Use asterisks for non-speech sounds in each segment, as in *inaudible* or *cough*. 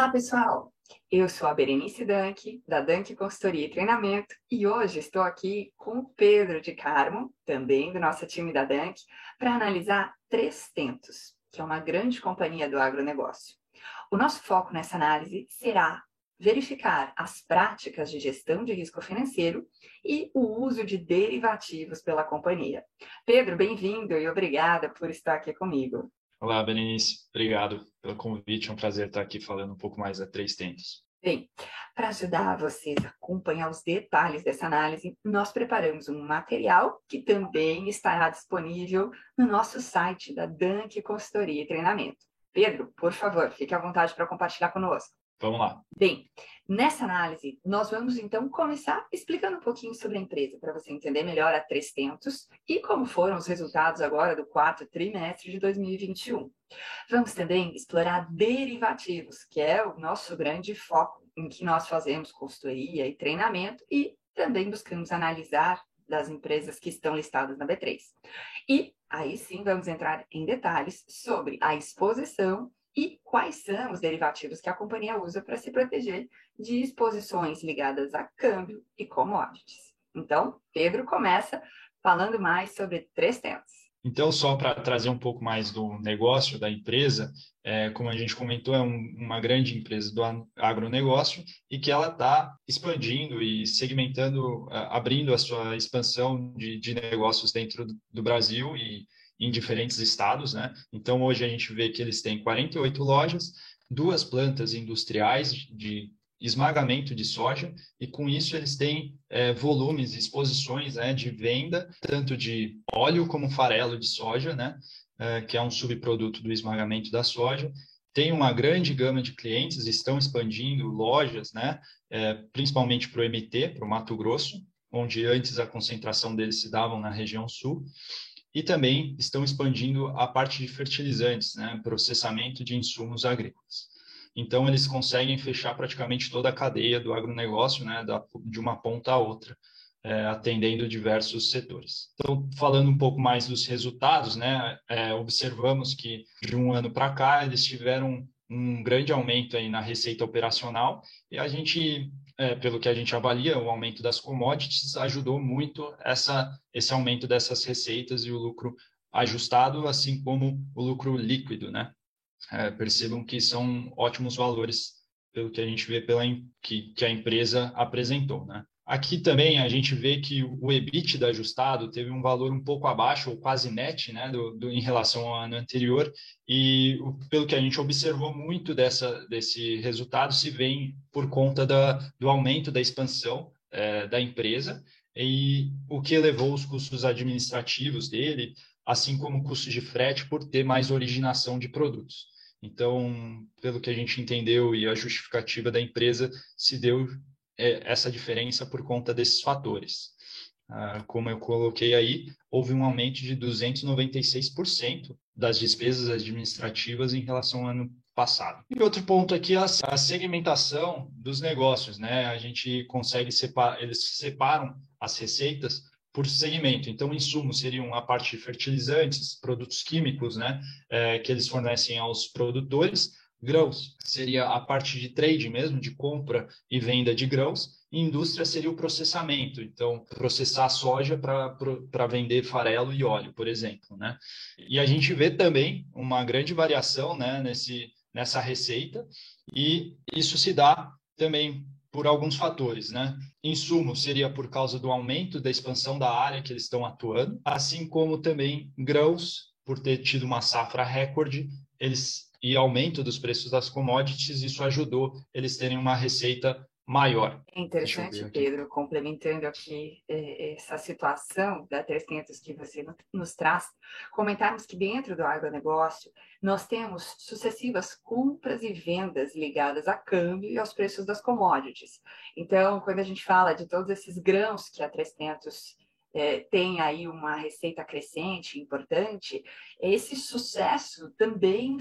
Olá, pessoal! Eu sou a Berenice Dank, da Dank Consultoria e Treinamento, e hoje estou aqui com o Pedro de Carmo, também do nosso time da Dank, para analisar três tentos, que é uma grande companhia do agronegócio. O nosso foco nessa análise será verificar as práticas de gestão de risco financeiro e o uso de derivativos pela companhia. Pedro, bem-vindo e obrigada por estar aqui comigo. Olá, Berenice. Obrigado pelo convite. É um prazer estar aqui falando um pouco mais a Três Tentos. Bem, para ajudar vocês a acompanhar os detalhes dessa análise, nós preparamos um material que também estará disponível no nosso site da Dank Consultoria e Treinamento. Pedro, por favor, fique à vontade para compartilhar conosco. Vamos lá. Bem, nessa análise, nós vamos então começar explicando um pouquinho sobre a empresa, para você entender melhor a Três Tentos e como foram os resultados agora do quarto trimestre de 2021. Vamos também explorar derivativos, que é o nosso grande foco em que nós fazemos consultoria e treinamento e também buscamos analisar das empresas que estão listadas na B3. E aí sim vamos entrar em detalhes sobre a exposição e quais são os derivativos que a companhia usa para se proteger de exposições ligadas a câmbio e commodities. Então, Pedro começa falando mais sobre três temas. Então, só para trazer um pouco mais do negócio da empresa, é, como a gente comentou, é um, uma grande empresa do agronegócio e que ela está expandindo e segmentando, abrindo a sua expansão de, de negócios dentro do Brasil e em diferentes estados, né? Então, hoje a gente vê que eles têm 48 lojas, duas plantas industriais de esmagamento de soja, e com isso eles têm é, volumes, exposições né, de venda, tanto de óleo como farelo de soja, né? É, que é um subproduto do esmagamento da soja, tem uma grande gama de clientes, estão expandindo lojas, né, é, principalmente para o MT, para o Mato Grosso, onde antes a concentração deles se davam na região sul, e também estão expandindo a parte de fertilizantes, né, processamento de insumos agrícolas. Então, eles conseguem fechar praticamente toda a cadeia do agronegócio, né, da, de uma ponta a outra, é, atendendo diversos setores. Então, falando um pouco mais dos resultados, né, é, observamos que de um ano para cá eles tiveram um grande aumento aí na receita operacional e a gente é, pelo que a gente avalia, o aumento das commodities ajudou muito essa, esse aumento dessas receitas e o lucro ajustado, assim como o lucro líquido, né? É, percebam que são ótimos valores pelo que a gente vê pela que, que a empresa apresentou, né? Aqui também a gente vê que o EBITDA ajustado teve um valor um pouco abaixo, ou quase net, né, do, do, em relação ao ano anterior, e pelo que a gente observou muito dessa, desse resultado se vem por conta da, do aumento da expansão é, da empresa, e o que elevou os custos administrativos dele, assim como o custo de frete por ter mais originação de produtos. Então, pelo que a gente entendeu e a justificativa da empresa se deu essa diferença por conta desses fatores. Ah, como eu coloquei aí, houve um aumento de 296% das despesas administrativas em relação ao ano passado. E outro ponto aqui é a segmentação dos negócios, né? A gente consegue separar, eles separam as receitas por segmento. Então, insumos seriam a parte de fertilizantes, produtos químicos, né? É, que eles fornecem aos produtores grãos. Seria a parte de trade mesmo, de compra e venda de grãos, e indústria seria o processamento, então processar soja para vender farelo e óleo, por exemplo, né? E a gente vê também uma grande variação, né, nesse nessa receita, e isso se dá também por alguns fatores, né? Insumo seria por causa do aumento da expansão da área que eles estão atuando, assim como também grãos, por ter tido uma safra recorde, eles e aumento dos preços das commodities, isso ajudou eles terem uma receita maior. É interessante, Pedro, complementando aqui é, essa situação da 300 que você nos traz, comentarmos que dentro do agronegócio nós temos sucessivas compras e vendas ligadas a câmbio e aos preços das commodities. Então, quando a gente fala de todos esses grãos que a 300 é, tem aí uma receita crescente, importante, esse sucesso também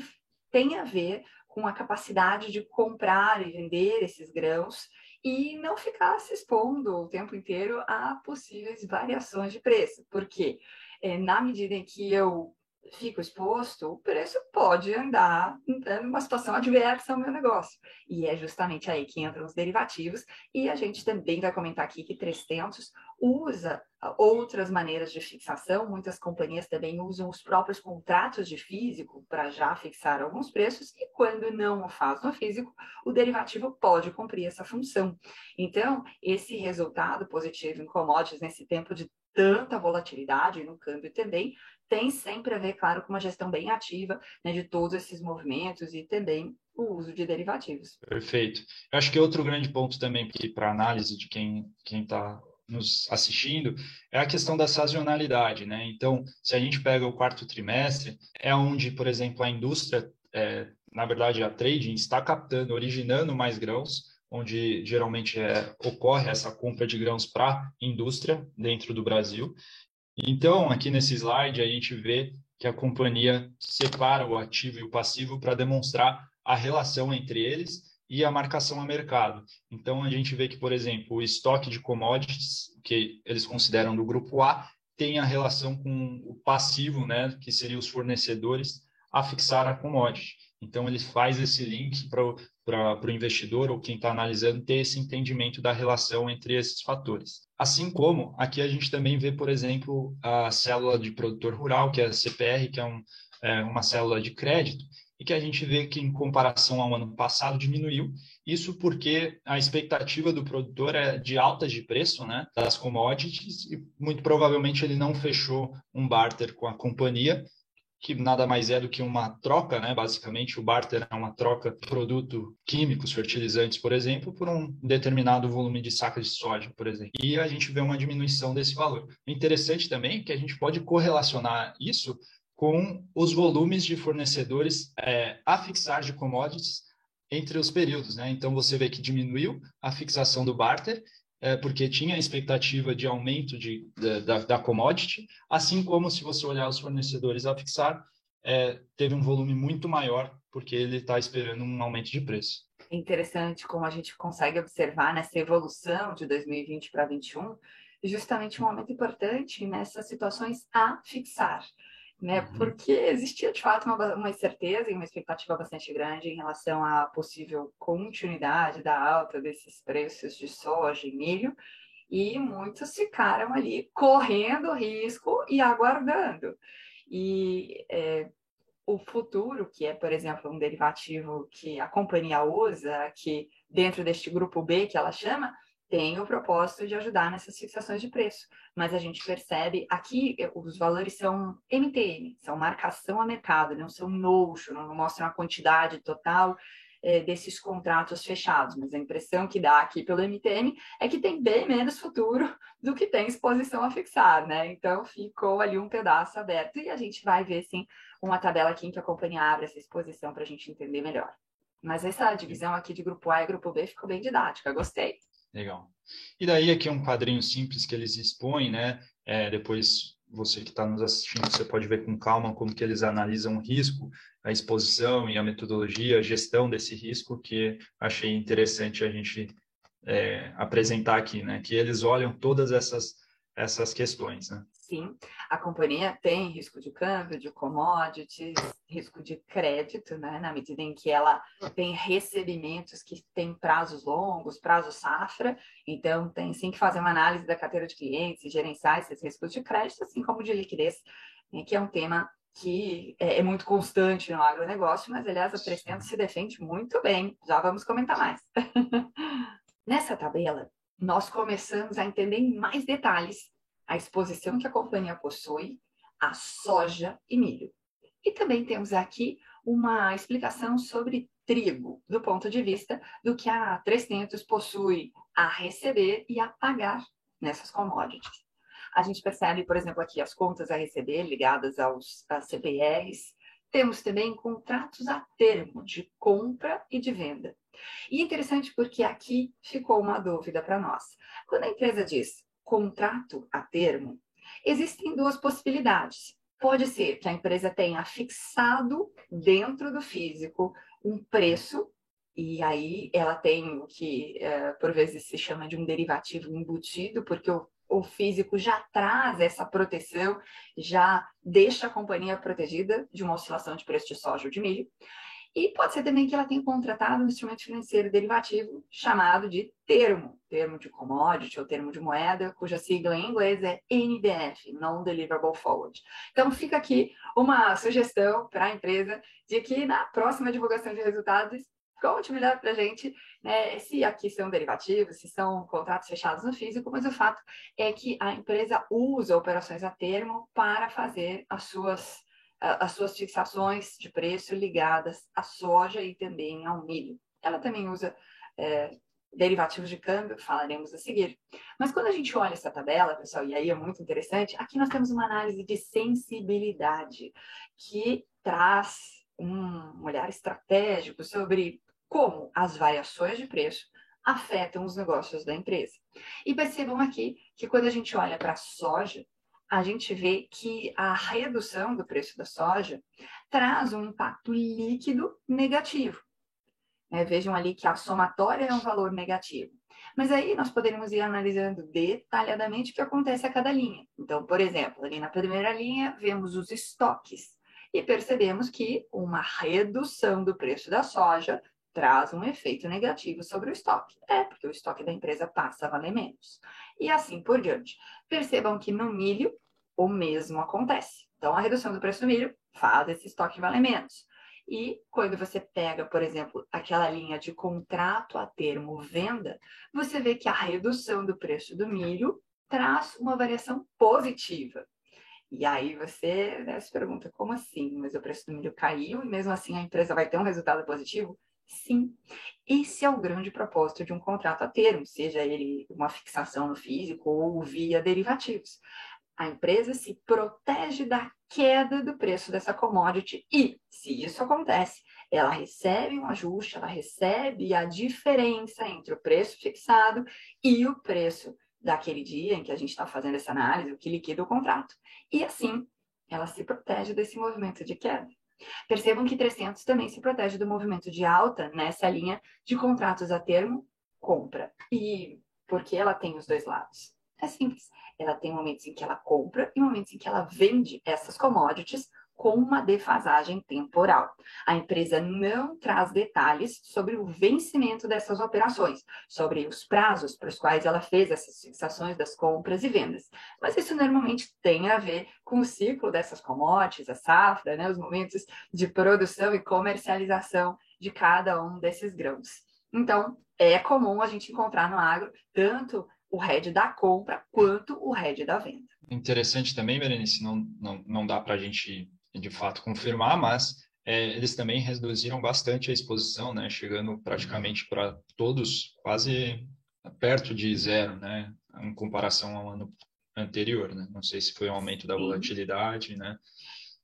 tem a ver com a capacidade de comprar e vender esses grãos e não ficar se expondo o tempo inteiro a possíveis variações de preço, porque é, na medida em que eu fico exposto, o preço pode andar numa situação adversa ao meu negócio. E é justamente aí que entram os derivativos. E a gente também vai comentar aqui que 300 usa outras maneiras de fixação. Muitas companhias também usam os próprios contratos de físico para já fixar alguns preços. E quando não o faz no físico, o derivativo pode cumprir essa função. Então, esse resultado positivo em commodities nesse tempo de tanta volatilidade no câmbio também tem sempre a ver, claro, com uma gestão bem ativa né, de todos esses movimentos e também o uso de derivativos. Perfeito. Eu acho que outro grande ponto também para análise de quem está nos assistindo é a questão da sazonalidade, né? Então, se a gente pega o quarto trimestre, é onde, por exemplo, a indústria, é, na verdade, a trading está captando, originando mais grãos, onde geralmente é, ocorre essa compra de grãos para indústria dentro do Brasil. Então, aqui nesse slide, a gente vê que a companhia separa o ativo e o passivo para demonstrar a relação entre eles e a marcação a mercado. Então, a gente vê que, por exemplo, o estoque de commodities, que eles consideram do grupo A, tem a relação com o passivo, né, que seriam os fornecedores, a fixar a commodity. Então, ele faz esse link para o investidor ou quem está analisando ter esse entendimento da relação entre esses fatores. Assim como aqui a gente também vê, por exemplo, a célula de produtor rural, que é a CPR, que é, um, é uma célula de crédito, e que a gente vê que, em comparação ao ano passado, diminuiu. Isso porque a expectativa do produtor é de altas de preço né, das commodities, e muito provavelmente ele não fechou um barter com a companhia, que nada mais é do que uma troca, né? Basicamente, o barter é uma troca de produto químicos, fertilizantes, por exemplo, por um determinado volume de saca de soja, por exemplo. E a gente vê uma diminuição desse valor. Interessante também é que a gente pode correlacionar isso com os volumes de fornecedores é, a fixar de commodities entre os períodos, né? Então você vê que diminuiu a fixação do barter é, porque tinha expectativa de aumento de, da, da, commodity, assim como se você olhar os fornecedores a fixar, é, teve um volume muito maior, porque ele está esperando um aumento de preço. Interessante como a gente consegue observar nessa evolução de 2020 para 2021, justamente um momento importante nessas situações a fixar né? Uhum. Porque existia de fato uma, uma incerteza e uma expectativa bastante grande em relação à possível continuidade da alta desses preços de soja e milho, e muitos ficaram ali correndo risco e aguardando. E é, o futuro, que é, por exemplo, um derivativo que a companhia usa, que dentro deste grupo B que ela chama, tem o propósito de ajudar nessas fixações de preço. Mas a gente percebe aqui os valores são MTM, são marcação a mercado, não são notion, não mostram a quantidade total é, desses contratos fechados. Mas a impressão que dá aqui pelo MTM é que tem bem menos futuro *laughs* do que tem exposição a fixar, né? Então ficou ali um pedaço aberto e a gente vai ver sim uma tabela aqui em que a companhia abre essa exposição para a gente entender melhor. Mas essa divisão aqui de grupo A e grupo B ficou bem didática, gostei. Legal. E daí aqui é um quadrinho simples que eles expõem, né? É, depois você que está nos assistindo, você pode ver com calma como que eles analisam o risco, a exposição e a metodologia, a gestão desse risco, que achei interessante a gente é, apresentar aqui, né? Que eles olham todas essas essas questões, né? Sim, a companhia tem risco de câmbio, de commodities, risco de crédito, né? Na medida em que ela tem recebimentos que têm prazos longos, prazo safra, então tem sim que fazer uma análise da carteira de clientes e gerenciar esses riscos de crédito, assim como de liquidez, né? que é um tema que é, é muito constante no agronegócio, mas aliás a 300 se defende muito bem, já vamos comentar mais. *laughs* Nessa tabela, nós começamos a entender em mais detalhes a exposição que a companhia possui a soja e milho. E também temos aqui uma explicação sobre trigo, do ponto de vista do que a 300 possui a receber e a pagar nessas commodities. A gente percebe, por exemplo, aqui as contas a receber ligadas aos CPRs. Temos também contratos a termo de compra e de venda. E é interessante porque aqui ficou uma dúvida para nós. Quando a empresa diz contrato a termo, existem duas possibilidades. Pode ser que a empresa tenha fixado dentro do físico um preço, e aí ela tem o que é, por vezes se chama de um derivativo embutido, porque o, o, o físico já traz essa proteção, já deixa a companhia protegida de uma oscilação de preço de soja ou de milho. E pode ser também que ela tenha contratado um instrumento financeiro derivativo chamado de termo, termo de commodity ou termo de moeda, cuja sigla em inglês é NDF, Non-Deliverable Forward. Então fica aqui uma sugestão para a empresa de que na próxima divulgação de resultados conte melhor para a gente né, se aqui são derivativos, se são contratos fechados no físico, mas o fato é que a empresa usa operações a termo para fazer as suas as suas fixações de preço ligadas à soja e também ao milho. Ela também usa é, derivativos de câmbio, falaremos a seguir. Mas quando a gente olha essa tabela, pessoal, e aí é muito interessante, aqui nós temos uma análise de sensibilidade que traz um olhar estratégico sobre como as variações de preço afetam os negócios da empresa. E percebam aqui que quando a gente olha para a soja, a gente vê que a redução do preço da soja traz um impacto líquido negativo. É, vejam ali que a somatória é um valor negativo. Mas aí nós poderíamos ir analisando detalhadamente o que acontece a cada linha. Então, por exemplo, ali na primeira linha, vemos os estoques e percebemos que uma redução do preço da soja traz um efeito negativo sobre o estoque. É, porque o estoque da empresa passa a valer menos. E assim por diante. Percebam que no milho o mesmo acontece. Então, a redução do preço do milho faz esse estoque valer menos. E quando você pega, por exemplo, aquela linha de contrato a termo venda, você vê que a redução do preço do milho traz uma variação positiva. E aí você né, se pergunta, como assim? Mas o preço do milho caiu e mesmo assim a empresa vai ter um resultado positivo? Sim, esse é o grande propósito de um contrato a termo, seja ele uma fixação no físico ou via derivativos. A empresa se protege da queda do preço dessa commodity e, se isso acontece, ela recebe um ajuste, ela recebe a diferença entre o preço fixado e o preço daquele dia em que a gente está fazendo essa análise, o que liquida o contrato. E assim, ela se protege desse movimento de queda. Percebam que 300 também se protege do movimento de alta nessa linha de contratos a termo compra. E por que ela tem os dois lados? É simples. Ela tem momentos em que ela compra e momentos em que ela vende essas commodities com uma defasagem temporal. A empresa não traz detalhes sobre o vencimento dessas operações, sobre os prazos para os quais ela fez essas fixações das compras e vendas. Mas isso normalmente tem a ver com o ciclo dessas commodities, a safra, né, os momentos de produção e comercialização de cada um desses grãos. Então, é comum a gente encontrar no agro tanto o head da compra quanto o head da venda. Interessante também, Berenice, não, não, não dá para a gente de fato confirmar, mas é, eles também reduziram bastante a exposição, né, chegando praticamente para todos quase perto de zero, né, em comparação ao ano anterior, né? Não sei se foi um aumento da volatilidade, né?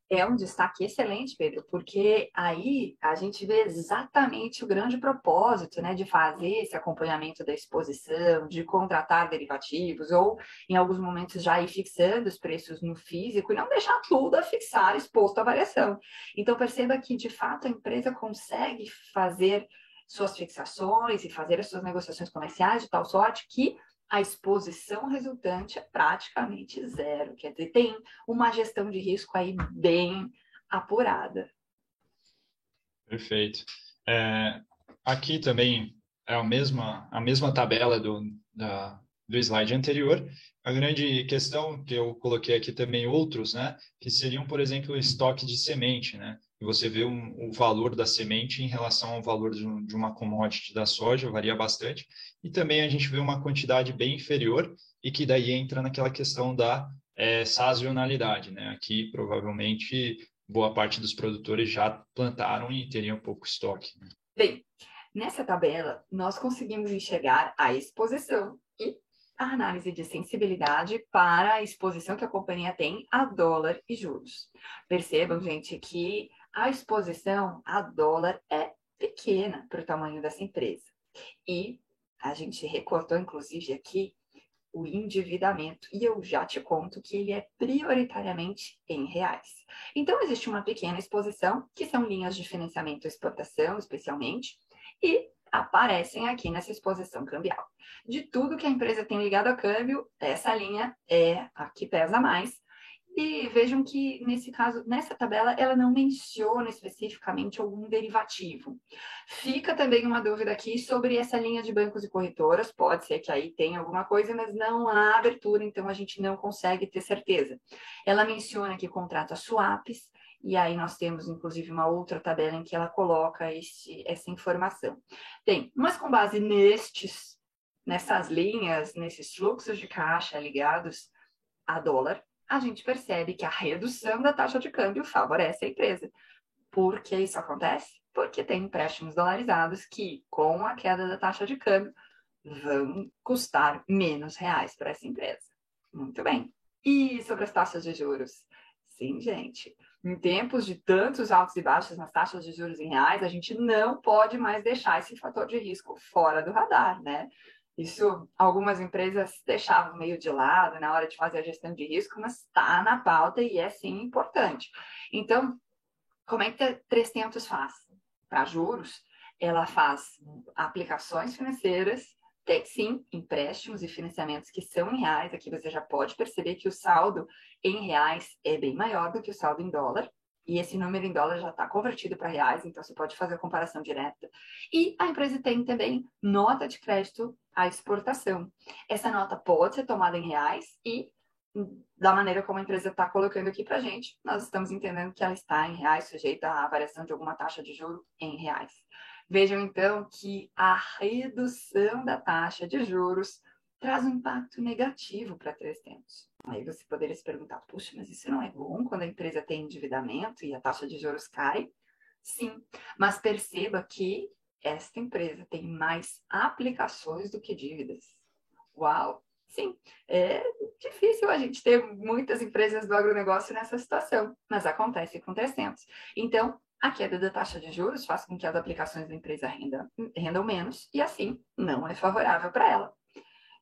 É um destaque excelente, Pedro, porque aí a gente vê exatamente o grande propósito né, de fazer esse acompanhamento da exposição, de contratar derivativos, ou em alguns momentos já ir fixando os preços no físico e não deixar tudo a fixar exposto à variação. Então perceba que, de fato, a empresa consegue fazer suas fixações e fazer as suas negociações comerciais de tal sorte que a exposição resultante é praticamente zero. Quer dizer, tem uma gestão de risco aí bem apurada. Perfeito. É, aqui também é a mesma, a mesma tabela do, da, do slide anterior. A grande questão que eu coloquei aqui também outros, né, que seriam, por exemplo, o estoque de semente, né? Você vê um, o valor da semente em relação ao valor de, um, de, uma commodity da soja, varia bastante, e também a gente vê uma quantidade bem inferior, e que daí entra naquela questão da é, sazonalidade. Né? Aqui, provavelmente, boa parte dos produtores já plantaram e teriam pouco estoque. Né? Bem, nessa tabela, nós conseguimos enxergar a exposição e a análise de sensibilidade para a exposição que a companhia tem a dólar e juros. Percebam, gente, que a exposição a dólar é pequena para o tamanho dessa empresa. E a gente recortou, inclusive, aqui o endividamento. E eu já te conto que ele é prioritariamente em reais. Então, existe uma pequena exposição, que são linhas de financiamento e exportação, especialmente, e aparecem aqui nessa exposição cambial. De tudo que a empresa tem ligado a câmbio, essa linha é a que pesa mais. E vejam que, nesse caso, nessa tabela, ela não menciona especificamente algum derivativo. Fica também uma dúvida aqui sobre essa linha de bancos e corretoras. Pode ser que aí tenha alguma coisa, mas não há abertura, então a gente não consegue ter certeza. Ela menciona que contrata swaps, e aí nós temos, inclusive, uma outra tabela em que ela coloca esse, essa informação. Tem, mas com base nestes, nessas linhas, nesses fluxos de caixa ligados a dólar, a gente percebe que a redução da taxa de câmbio favorece a empresa. Por que isso acontece? Porque tem empréstimos dolarizados que, com a queda da taxa de câmbio, vão custar menos reais para essa empresa. Muito bem. E sobre as taxas de juros? Sim, gente. Em tempos de tantos altos e baixos nas taxas de juros em reais, a gente não pode mais deixar esse fator de risco fora do radar, né? Isso algumas empresas deixavam meio de lado na hora de fazer a gestão de risco, mas está na pauta e é sim importante. Então, como é que a 300 faz? Para juros, ela faz aplicações financeiras, tem sim empréstimos e financiamentos que são em reais. Aqui você já pode perceber que o saldo em reais é bem maior do que o saldo em dólar. E esse número em dólar já está convertido para reais, então você pode fazer a comparação direta. E a empresa tem também nota de crédito à exportação. Essa nota pode ser tomada em reais e, da maneira como a empresa está colocando aqui para gente, nós estamos entendendo que ela está em reais, sujeita à variação de alguma taxa de juro em reais. Vejam então que a redução da taxa de juros traz um impacto negativo para 300. Aí você poderia se perguntar, puxa, mas isso não é bom quando a empresa tem endividamento e a taxa de juros cai? Sim, mas perceba que esta empresa tem mais aplicações do que dívidas. Uau! Sim, é difícil a gente ter muitas empresas do agronegócio nessa situação, mas acontece com 300. Então, a queda da taxa de juros faz com que as aplicações da empresa rendam, rendam menos e, assim, não é favorável para ela,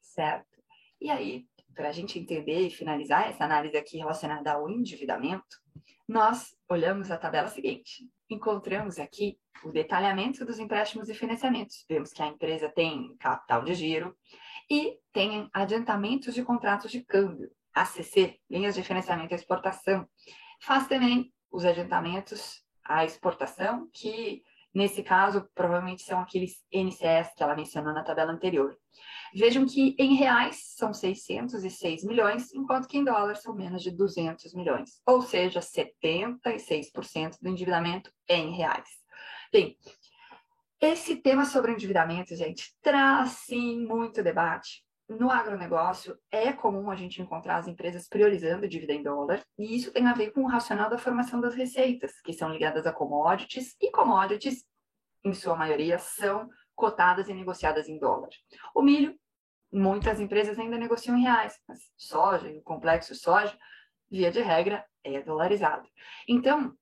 certo? E aí, para a gente entender e finalizar essa análise aqui relacionada ao endividamento, nós olhamos a tabela seguinte. Encontramos aqui o detalhamento dos empréstimos e financiamentos. Vemos que a empresa tem capital de giro e tem adiantamentos de contratos de câmbio, ACC, linhas de financiamento e exportação. Faz também os adiantamentos à exportação, que nesse caso provavelmente são aqueles NCS que ela mencionou na tabela anterior. Vejam que em reais são 606 milhões, enquanto que em dólares são menos de 200 milhões, ou seja, 76% do endividamento em reais. Bem, esse tema sobre endividamento, gente, traz sim muito debate. No agronegócio, é comum a gente encontrar as empresas priorizando dívida em dólar, e isso tem a ver com o racional da formação das receitas, que são ligadas a commodities, e commodities, em sua maioria, são cotadas e negociadas em dólar. O milho, muitas empresas ainda negociam em reais, mas soja o complexo soja, via de regra, é dolarizado. Então,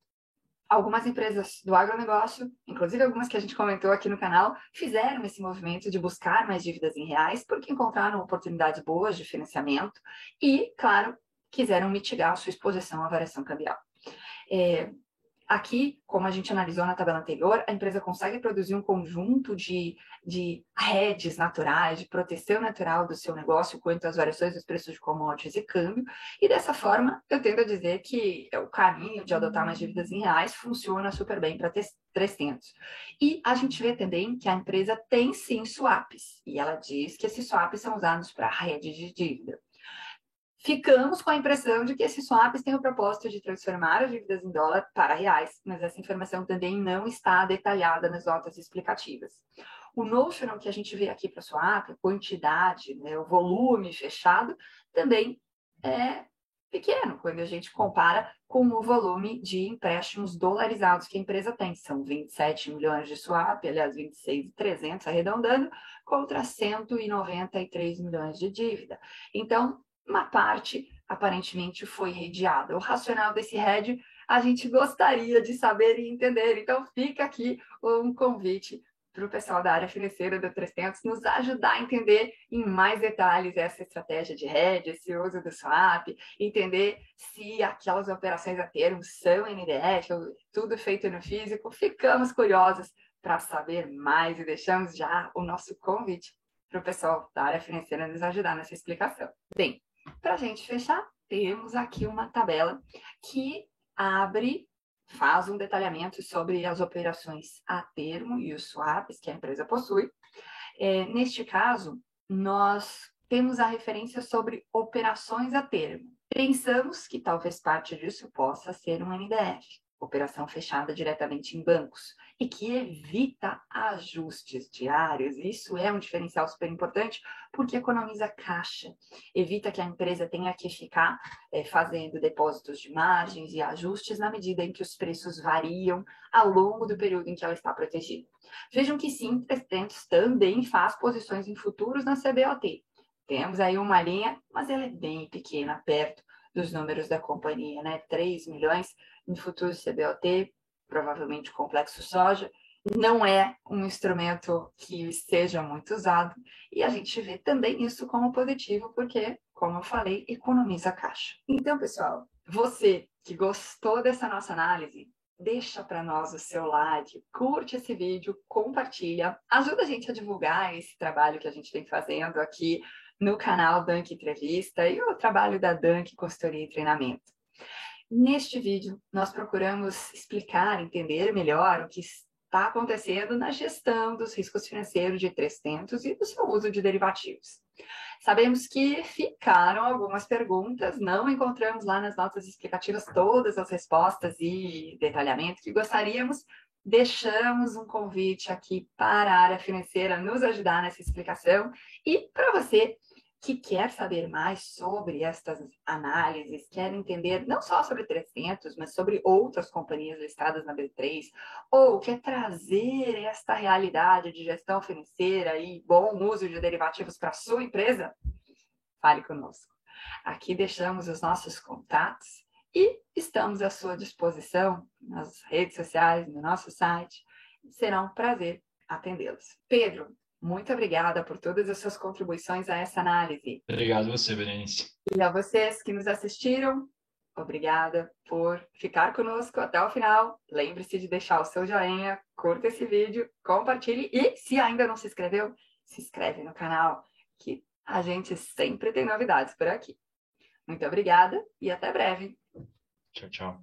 algumas empresas do agronegócio, inclusive algumas que a gente comentou aqui no canal, fizeram esse movimento de buscar mais dívidas em reais porque encontraram oportunidades boas de financiamento e, claro, quiseram mitigar a sua exposição à variação cambial. É, Aqui, como a gente analisou na tabela anterior, a empresa consegue produzir um conjunto de, de redes naturais, de proteção natural do seu negócio quanto às variações dos preços de commodities e câmbio, e dessa forma eu tendo a dizer que o caminho de adotar mais dívidas em reais funciona super bem para 300. E a gente vê também que a empresa tem sim swaps, e ela diz que esses swaps são usados para rede de dívida ficamos com a impressão de que esses swaps têm o propósito de transformar as dívidas em dólar para reais, mas essa informação também não está detalhada nas notas explicativas. O notional que a gente vê aqui para swap, a quantidade, né, o volume fechado, também é pequeno quando a gente compara com o volume de empréstimos dolarizados que a empresa tem. São 27 milhões de swap, aliás, 26,300 arredondando, contra 193 milhões de dívida. Então, uma parte aparentemente foi redeada. O racional desse head a gente gostaria de saber e entender. Então, fica aqui um convite para o pessoal da área financeira do 300 nos ajudar a entender em mais detalhes essa estratégia de hedge, esse uso do swap, entender se aquelas operações a termo são NDF, tudo feito no físico. Ficamos curiosos para saber mais e deixamos já o nosso convite para o pessoal da área financeira nos ajudar nessa explicação. Bem, para a gente fechar, temos aqui uma tabela que abre, faz um detalhamento sobre as operações a termo e os swaps que a empresa possui. É, neste caso, nós temos a referência sobre operações a termo. Pensamos que talvez parte disso possa ser um NDF operação fechada diretamente em bancos e que evita ajustes diários. Isso é um diferencial super importante porque economiza caixa, evita que a empresa tenha que ficar é, fazendo depósitos de margens e ajustes na medida em que os preços variam ao longo do período em que ela está protegida. Vejam que sim, 300 também faz posições em futuros na CBOT. Temos aí uma linha, mas ela é bem pequena, perto dos números da companhia, né? 3 milhões em futuros CBOT, provavelmente complexo soja, não é um instrumento que seja muito usado e a gente vê também isso como positivo porque, como eu falei, economiza caixa. Então, pessoal, você que gostou dessa nossa análise, deixa para nós o seu like, curte esse vídeo, compartilha, ajuda a gente a divulgar esse trabalho que a gente vem fazendo aqui no canal Dunk Entrevista e o trabalho da Dunk Consultoria e Treinamento. Neste vídeo, nós procuramos explicar, entender melhor o que está acontecendo na gestão dos riscos financeiros de 300 e do seu uso de derivativos. Sabemos que ficaram algumas perguntas, não encontramos lá nas notas explicativas todas as respostas e detalhamento que gostaríamos. Deixamos um convite aqui para a área financeira nos ajudar nessa explicação e para você que quer saber mais sobre estas análises, quer entender não só sobre 300, mas sobre outras companhias listadas na B3, ou quer trazer esta realidade de gestão financeira e bom uso de derivativos para sua empresa, fale conosco. Aqui deixamos os nossos contatos e estamos à sua disposição nas redes sociais, no nosso site. Será um prazer atendê-los. Pedro, muito obrigada por todas as suas contribuições a essa análise. Obrigado a você, Berenice. E a vocês que nos assistiram, obrigada por ficar conosco até o final. Lembre-se de deixar o seu joinha, curta esse vídeo, compartilhe e, se ainda não se inscreveu, se inscreve no canal, que a gente sempre tem novidades por aqui. Muito obrigada e até breve. Tchau, tchau.